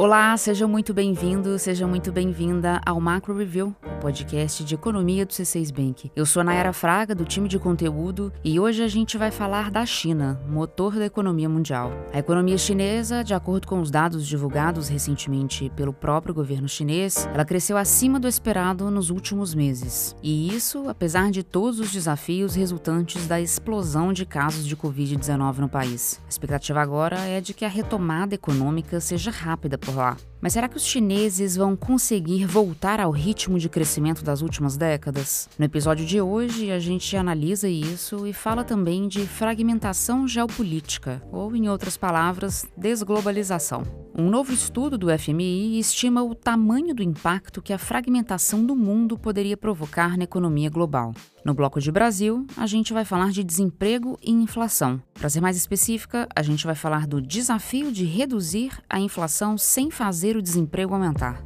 Olá, seja muito bem-vindo, seja muito bem-vinda ao Macro Review, o podcast de economia do C6 Bank. Eu sou Nayara Fraga, do time de conteúdo, e hoje a gente vai falar da China, motor da economia mundial. A economia chinesa, de acordo com os dados divulgados recentemente pelo próprio governo chinês, ela cresceu acima do esperado nos últimos meses. E isso, apesar de todos os desafios resultantes da explosão de casos de Covid-19 no país. A expectativa agora é de que a retomada econômica seja rápida por lá. Mas será que os chineses vão conseguir voltar ao ritmo de crescimento das últimas décadas? No episódio de hoje, a gente analisa isso e fala também de fragmentação geopolítica, ou, em outras palavras, desglobalização. Um novo estudo do FMI estima o tamanho do impacto que a fragmentação do mundo poderia provocar na economia global. No bloco de Brasil, a gente vai falar de desemprego e inflação. Para ser mais específica, a gente vai falar do desafio de reduzir a inflação sem fazer o desemprego aumentar.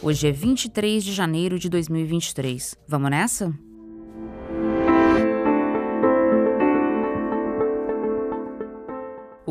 Hoje é 23 de janeiro de 2023. Vamos nessa?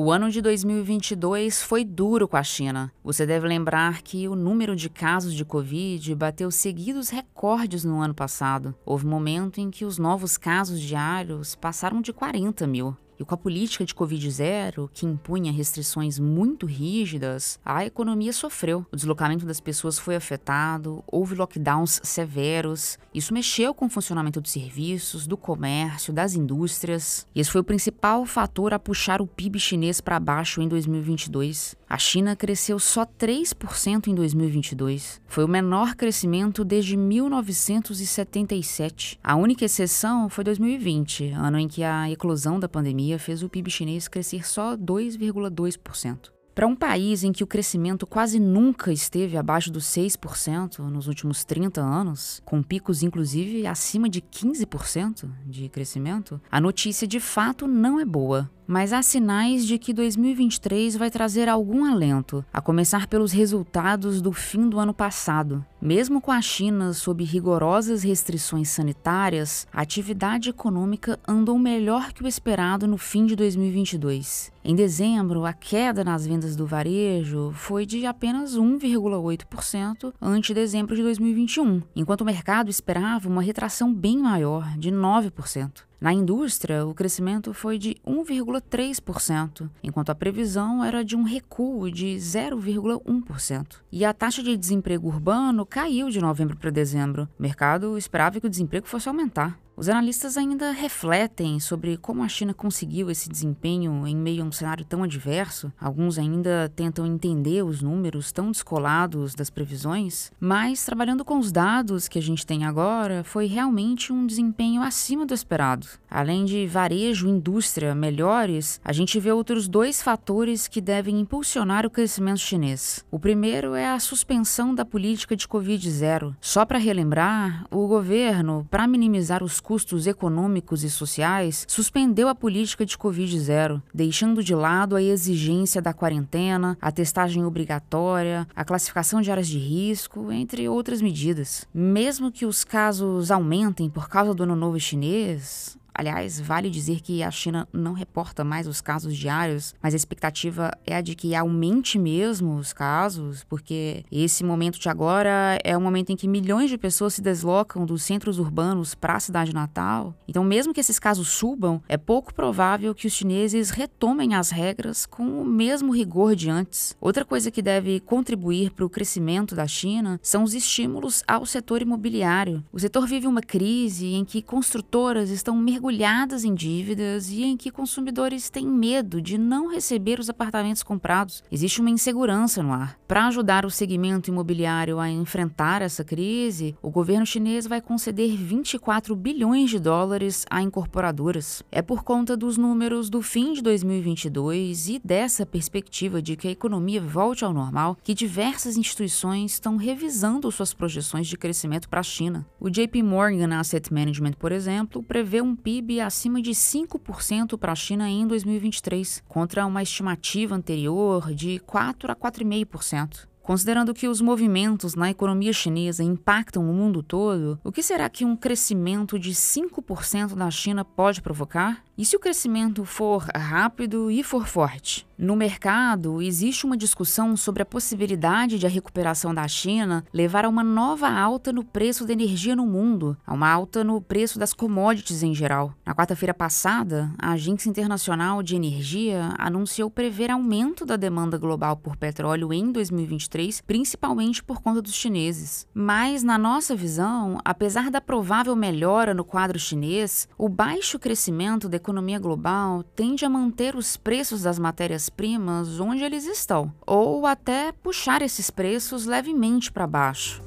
O ano de 2022 foi duro com a China. Você deve lembrar que o número de casos de Covid bateu seguidos recordes no ano passado. Houve momento em que os novos casos diários passaram de 40 mil. E com a política de Covid zero, que impunha restrições muito rígidas, a economia sofreu. O deslocamento das pessoas foi afetado, houve lockdowns severos. Isso mexeu com o funcionamento dos serviços, do comércio, das indústrias. E esse foi o principal fator a puxar o PIB chinês para baixo em 2022. A China cresceu só 3% em 2022. Foi o menor crescimento desde 1977. A única exceção foi 2020, ano em que a eclosão da pandemia fez o PIB chinês crescer só 2,2%. Para um país em que o crescimento quase nunca esteve abaixo dos 6% nos últimos 30 anos, com picos inclusive acima de 15% de crescimento, a notícia de fato não é boa. Mas há sinais de que 2023 vai trazer algum alento, a começar pelos resultados do fim do ano passado. Mesmo com a China sob rigorosas restrições sanitárias, a atividade econômica andou melhor que o esperado no fim de 2022. Em dezembro, a queda nas vendas do varejo foi de apenas 1,8% ante dezembro de 2021, enquanto o mercado esperava uma retração bem maior, de 9%. Na indústria, o crescimento foi de 1,3%, enquanto a previsão era de um recuo de 0,1%. E a taxa de desemprego urbano caiu de novembro para dezembro. O mercado esperava que o desemprego fosse aumentar. Os analistas ainda refletem sobre como a China conseguiu esse desempenho em meio a um cenário tão adverso. Alguns ainda tentam entender os números tão descolados das previsões, mas trabalhando com os dados que a gente tem agora, foi realmente um desempenho acima do esperado. Além de varejo e indústria melhores, a gente vê outros dois fatores que devem impulsionar o crescimento chinês. O primeiro é a suspensão da política de Covid-0. Só para relembrar, o governo, para minimizar os custos econômicos e sociais, suspendeu a política de Covid-0, deixando de lado a exigência da quarentena, a testagem obrigatória, a classificação de áreas de risco, entre outras medidas. Mesmo que os casos aumentem por causa do ano novo chinês, Aliás, vale dizer que a China não reporta mais os casos diários, mas a expectativa é a de que aumente mesmo os casos, porque esse momento de agora é o momento em que milhões de pessoas se deslocam dos centros urbanos para a cidade natal. Então, mesmo que esses casos subam, é pouco provável que os chineses retomem as regras com o mesmo rigor de antes. Outra coisa que deve contribuir para o crescimento da China são os estímulos ao setor imobiliário. O setor vive uma crise em que construtoras estão mergulhadas mergulhadas em dívidas e em que consumidores têm medo de não receber os apartamentos comprados. Existe uma insegurança no ar. Para ajudar o segmento imobiliário a enfrentar essa crise, o governo chinês vai conceder 24 bilhões de dólares a incorporadoras. É por conta dos números do fim de 2022 e dessa perspectiva de que a economia volte ao normal que diversas instituições estão revisando suas projeções de crescimento para a China. O JP Morgan Asset Management, por exemplo, prevê um PIB PIB acima de 5% para a China em 2023, contra uma estimativa anterior de 4 a 4,5%. Considerando que os movimentos na economia chinesa impactam o mundo todo, o que será que um crescimento de 5% na China pode provocar? E se o crescimento for rápido e for forte? No mercado, existe uma discussão sobre a possibilidade de a recuperação da China levar a uma nova alta no preço da energia no mundo, a uma alta no preço das commodities em geral. Na quarta-feira passada, a Agência Internacional de Energia anunciou prever aumento da demanda global por petróleo em 2023, principalmente por conta dos chineses. Mas, na nossa visão, apesar da provável melhora no quadro chinês, o baixo crescimento economia global tende a manter os preços das matérias primas onde eles estão, ou até puxar esses preços levemente para baixo.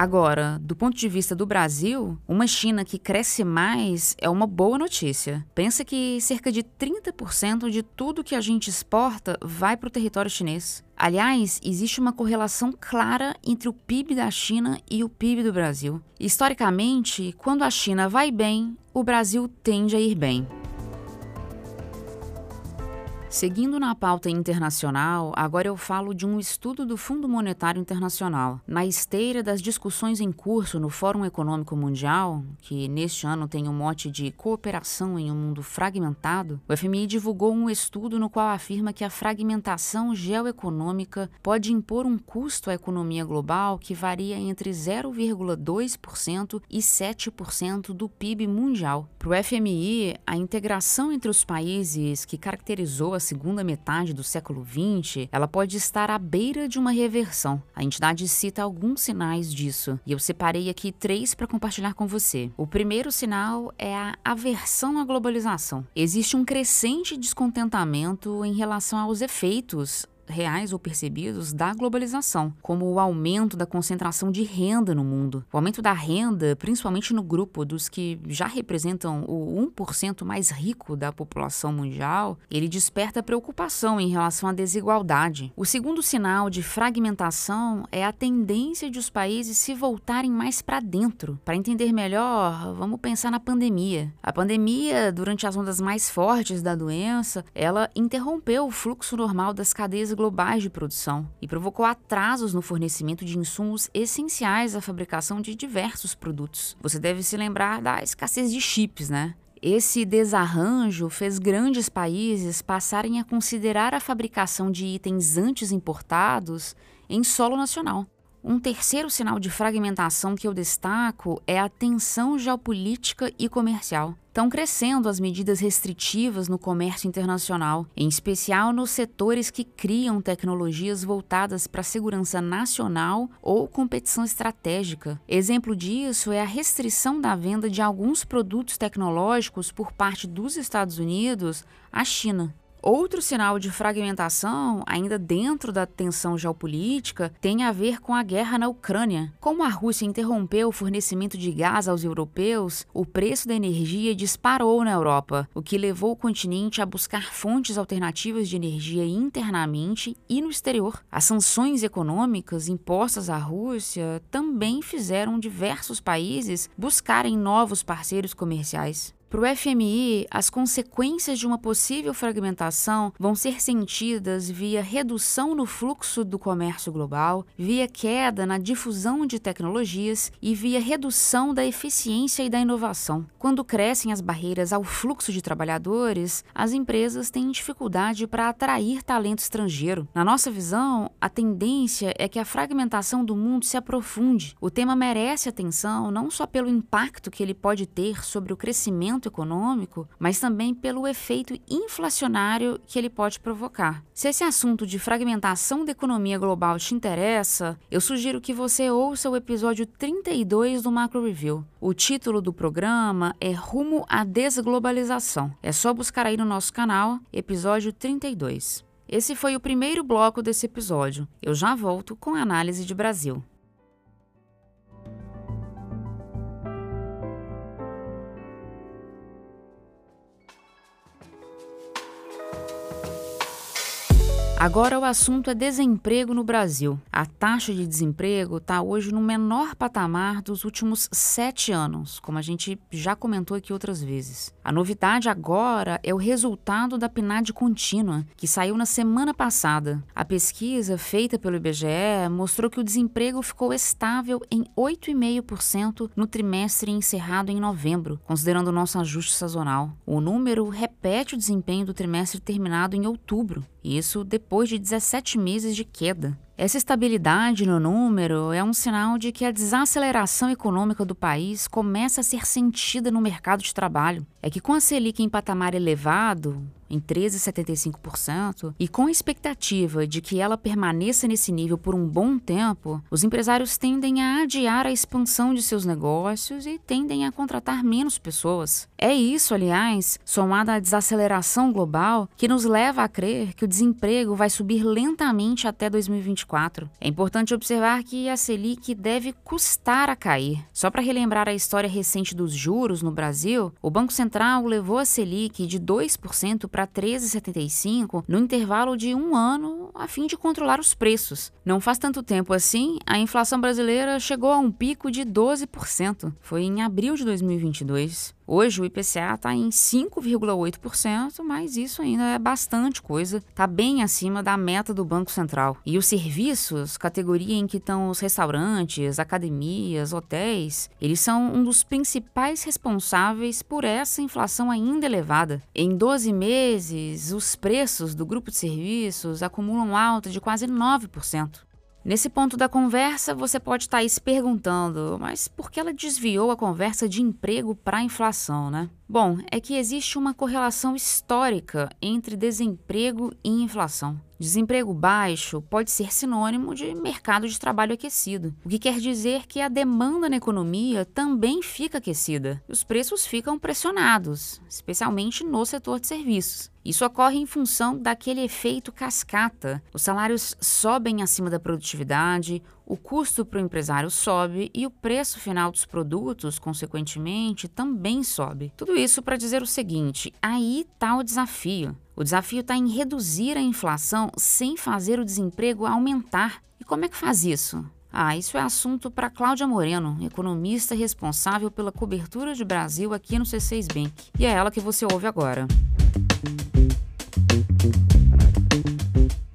Agora, do ponto de vista do Brasil, uma China que cresce mais é uma boa notícia. Pensa que cerca de 30% de tudo que a gente exporta vai para o território chinês. Aliás, existe uma correlação clara entre o PIB da China e o PIB do Brasil. Historicamente, quando a China vai bem, o Brasil tende a ir bem. Seguindo na pauta internacional, agora eu falo de um estudo do Fundo Monetário Internacional. Na esteira das discussões em curso no Fórum Econômico Mundial, que neste ano tem o um mote de cooperação em um mundo fragmentado, o FMI divulgou um estudo no qual afirma que a fragmentação geoeconômica pode impor um custo à economia global que varia entre 0,2% e 7% do PIB mundial. Para o FMI, a integração entre os países que caracterizou a segunda metade do século XX, ela pode estar à beira de uma reversão. A entidade cita alguns sinais disso, e eu separei aqui três para compartilhar com você. O primeiro sinal é a aversão à globalização. Existe um crescente descontentamento em relação aos efeitos reais ou percebidos da globalização, como o aumento da concentração de renda no mundo. O aumento da renda, principalmente no grupo dos que já representam o 1% mais rico da população mundial, ele desperta preocupação em relação à desigualdade. O segundo sinal de fragmentação é a tendência de os países se voltarem mais para dentro. Para entender melhor, vamos pensar na pandemia. A pandemia, durante as ondas mais fortes da doença, ela interrompeu o fluxo normal das cadeias globais de produção e provocou atrasos no fornecimento de insumos essenciais à fabricação de diversos produtos. Você deve se lembrar da escassez de chips, né? Esse desarranjo fez grandes países passarem a considerar a fabricação de itens antes importados em solo nacional. Um terceiro sinal de fragmentação que eu destaco é a tensão geopolítica e comercial. Estão crescendo as medidas restritivas no comércio internacional, em especial nos setores que criam tecnologias voltadas para a segurança nacional ou competição estratégica. Exemplo disso é a restrição da venda de alguns produtos tecnológicos por parte dos Estados Unidos à China. Outro sinal de fragmentação, ainda dentro da tensão geopolítica, tem a ver com a guerra na Ucrânia. Como a Rússia interrompeu o fornecimento de gás aos europeus, o preço da energia disparou na Europa, o que levou o continente a buscar fontes alternativas de energia internamente e no exterior. As sanções econômicas impostas à Rússia também fizeram diversos países buscarem novos parceiros comerciais. Para o FMI, as consequências de uma possível fragmentação vão ser sentidas via redução no fluxo do comércio global, via queda na difusão de tecnologias e via redução da eficiência e da inovação. Quando crescem as barreiras ao fluxo de trabalhadores, as empresas têm dificuldade para atrair talento estrangeiro. Na nossa visão, a tendência é que a fragmentação do mundo se aprofunde. O tema merece atenção não só pelo impacto que ele pode ter sobre o crescimento crescimento econômico, mas também pelo efeito inflacionário que ele pode provocar. Se esse assunto de fragmentação da economia global te interessa, eu sugiro que você ouça o episódio 32 do Macro Review. O título do programa é Rumo à Desglobalização. É só buscar aí no nosso canal, episódio 32. Esse foi o primeiro bloco desse episódio. Eu já volto com a análise de Brasil. Agora o assunto é desemprego no Brasil. A taxa de desemprego está hoje no menor patamar dos últimos sete anos, como a gente já comentou aqui outras vezes. A novidade agora é o resultado da PNAD contínua, que saiu na semana passada. A pesquisa feita pelo IBGE mostrou que o desemprego ficou estável em 8,5% no trimestre encerrado em novembro, considerando o nosso ajuste sazonal. O número repete o desempenho do trimestre terminado em outubro. Isso depois de 17 meses de queda. Essa estabilidade no número é um sinal de que a desaceleração econômica do país começa a ser sentida no mercado de trabalho. É que com a Selic em patamar elevado, em 13,75%, e com a expectativa de que ela permaneça nesse nível por um bom tempo, os empresários tendem a adiar a expansão de seus negócios e tendem a contratar menos pessoas. É isso, aliás, somado à desaceleração global, que nos leva a crer que o desemprego vai subir lentamente até 2024. É importante observar que a Selic deve custar a cair. Só para relembrar a história recente dos juros no Brasil, o Banco Central levou a Selic de 2% para 13,75 no intervalo de um ano a fim de controlar os preços. Não faz tanto tempo assim, a inflação brasileira chegou a um pico de 12%. Foi em abril de 2022. Hoje o IPCA está em 5,8%, mas isso ainda é bastante coisa, está bem acima da meta do Banco Central. E os serviços, categoria em que estão os restaurantes, academias, hotéis, eles são um dos principais responsáveis por essa inflação ainda elevada. Em 12 meses, os preços do grupo de serviços acumulam alta de quase 9%. Nesse ponto da conversa, você pode estar aí se perguntando, mas por que ela desviou a conversa de emprego para inflação, né? Bom, é que existe uma correlação histórica entre desemprego e inflação. Desemprego baixo pode ser sinônimo de mercado de trabalho aquecido, o que quer dizer que a demanda na economia também fica aquecida os preços ficam pressionados, especialmente no setor de serviços. Isso ocorre em função daquele efeito cascata. Os salários sobem acima da produtividade, o custo para o empresário sobe e o preço final dos produtos, consequentemente, também sobe. Tudo isso para dizer o seguinte: aí está o desafio. O desafio está em reduzir a inflação sem fazer o desemprego aumentar. E como é que faz isso? Ah, isso é assunto para Cláudia Moreno, economista responsável pela cobertura de Brasil aqui no C6 Bank. E é ela que você ouve agora.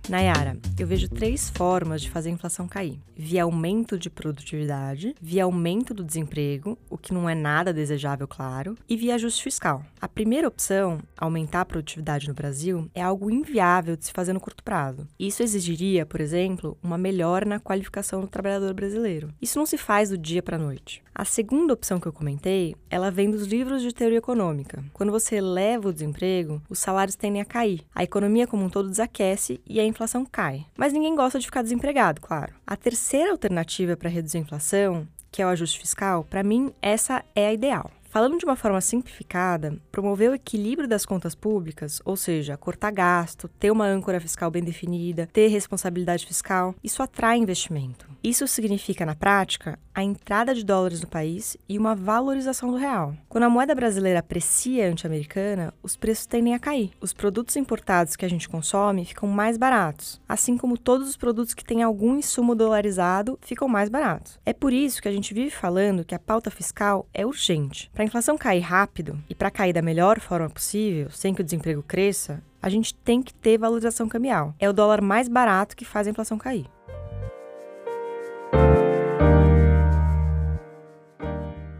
Nayara, eu vejo três formas de fazer a inflação cair: via aumento de produtividade, via aumento do desemprego, o que não é nada desejável, claro, e via ajuste fiscal. A primeira opção, aumentar a produtividade no Brasil, é algo inviável de se fazer no curto prazo. Isso exigiria, por exemplo, uma melhora na qualificação do trabalhador brasileiro. Isso não se faz do dia para a noite. A segunda opção que eu comentei, ela vem dos livros de teoria econômica. Quando você eleva o desemprego, os salários tendem a cair, a economia como um todo desaquece e a inflação cai. Mas ninguém gosta de ficar desempregado, claro. A terceira alternativa para reduzir a inflação, que é o ajuste fiscal, para mim essa é a ideal. Falando de uma forma simplificada, promover o equilíbrio das contas públicas, ou seja, cortar gasto, ter uma âncora fiscal bem definida, ter responsabilidade fiscal, isso atrai investimento. Isso significa, na prática, a entrada de dólares no país e uma valorização do real. Quando a moeda brasileira aprecia ante a americana, os preços tendem a cair. Os produtos importados que a gente consome ficam mais baratos, assim como todos os produtos que têm algum insumo dolarizado ficam mais baratos. É por isso que a gente vive falando que a pauta fiscal é urgente. Para a inflação cair rápido e para cair da melhor forma possível, sem que o desemprego cresça, a gente tem que ter valorização cambial. É o dólar mais barato que faz a inflação cair.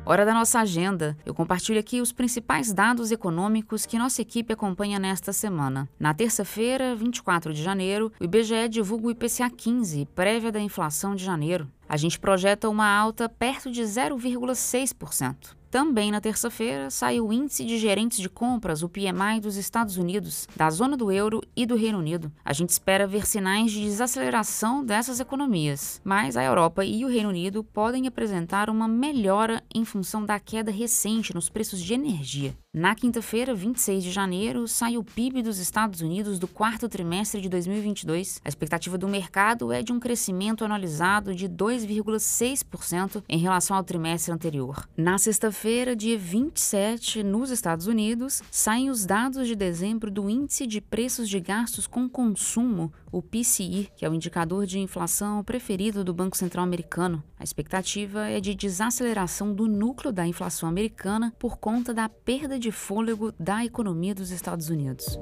Hora da nossa agenda. Eu compartilho aqui os principais dados econômicos que nossa equipe acompanha nesta semana. Na terça-feira, 24 de janeiro, o IBGE divulga o IPCA 15, prévia da inflação de janeiro. A gente projeta uma alta perto de 0,6%. Também na terça-feira saiu o Índice de Gerentes de Compras, o PMI dos Estados Unidos, da zona do euro e do Reino Unido. A gente espera ver sinais de desaceleração dessas economias, mas a Europa e o Reino Unido podem apresentar uma melhora em função da queda recente nos preços de energia. Na quinta-feira, 26 de janeiro, sai o PIB dos Estados Unidos do quarto trimestre de 2022. A expectativa do mercado é de um crescimento anualizado de 2,6% em relação ao trimestre anterior. Na sexta-feira, segunda-feira, dia 27, nos Estados Unidos, saem os dados de dezembro do Índice de Preços de Gastos com Consumo, o PCI, que é o indicador de inflação preferido do Banco Central Americano. A expectativa é de desaceleração do núcleo da inflação americana por conta da perda de fôlego da economia dos Estados Unidos.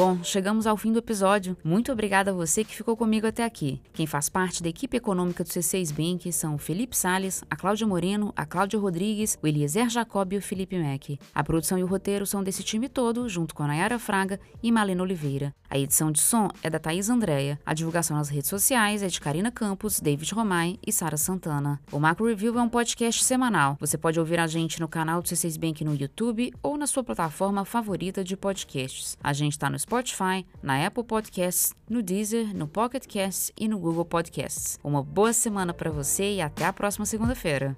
Bom, chegamos ao fim do episódio. Muito obrigada a você que ficou comigo até aqui. Quem faz parte da equipe econômica do C6 Bank são o Felipe Sales, a Cláudia Moreno, a Cláudia Rodrigues, o Eliezer Jacob e o Felipe Mack. A produção e o roteiro são desse time todo, junto com a Nayara Fraga e Malena Oliveira. A edição de som é da Thaís Andréia. A divulgação nas redes sociais é de Karina Campos, David Romai e Sara Santana. O Macro Review é um podcast semanal. Você pode ouvir a gente no canal do C6 Bank no YouTube ou na sua plataforma favorita de podcasts. A gente está no Spotify, na Apple Podcasts, no Deezer, no Pocket Casts e no Google Podcasts. Uma boa semana para você e até a próxima segunda-feira.